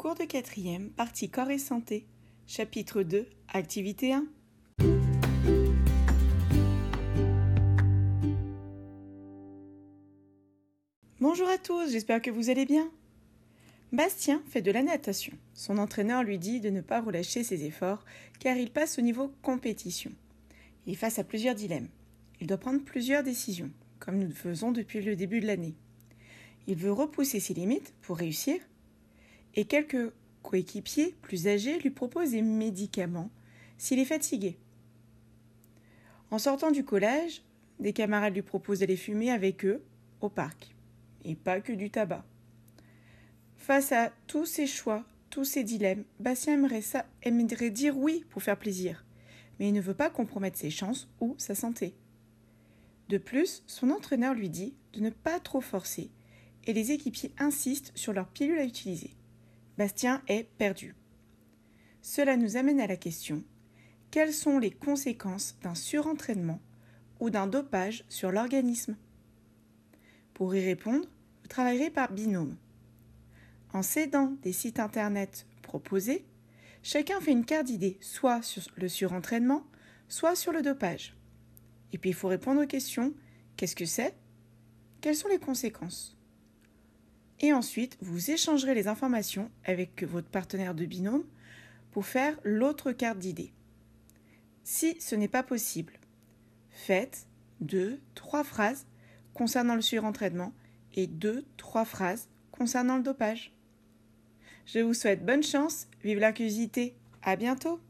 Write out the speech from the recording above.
Cours de quatrième, partie corps et santé. Chapitre 2, activité 1. Bonjour à tous, j'espère que vous allez bien. Bastien fait de la natation. Son entraîneur lui dit de ne pas relâcher ses efforts car il passe au niveau compétition. Il est face à plusieurs dilemmes. Il doit prendre plusieurs décisions, comme nous le faisons depuis le début de l'année. Il veut repousser ses limites pour réussir, et quelques coéquipiers plus âgés lui proposent des médicaments s'il est fatigué. En sortant du collège, des camarades lui proposent d'aller fumer avec eux au parc, et pas que du tabac. Face à tous ces choix, tous ces dilemmes, Bastien aimerait, dire oui pour faire plaisir, mais il ne veut pas compromettre ses chances ou sa santé. De plus, son entraîneur lui dit de ne pas trop forcer, et les équipiers insistent sur leur pilule à utiliser. Bastien est perdu. Cela nous amène à la question quelles sont les conséquences d'un surentraînement ou d'un dopage sur l'organisme? Pour y répondre, vous travaillerez par binôme. En s'aidant des sites internet proposés, chacun fait une carte d'idée soit sur le surentraînement, soit sur le dopage. Et puis il faut répondre aux questions qu'est-ce que c'est? Quelles sont les conséquences? Et ensuite, vous échangerez les informations avec votre partenaire de binôme pour faire l'autre carte d'idée. Si ce n'est pas possible, faites deux, trois phrases concernant le surentraînement et deux, trois phrases concernant le dopage. Je vous souhaite bonne chance, vive la curiosité, à bientôt!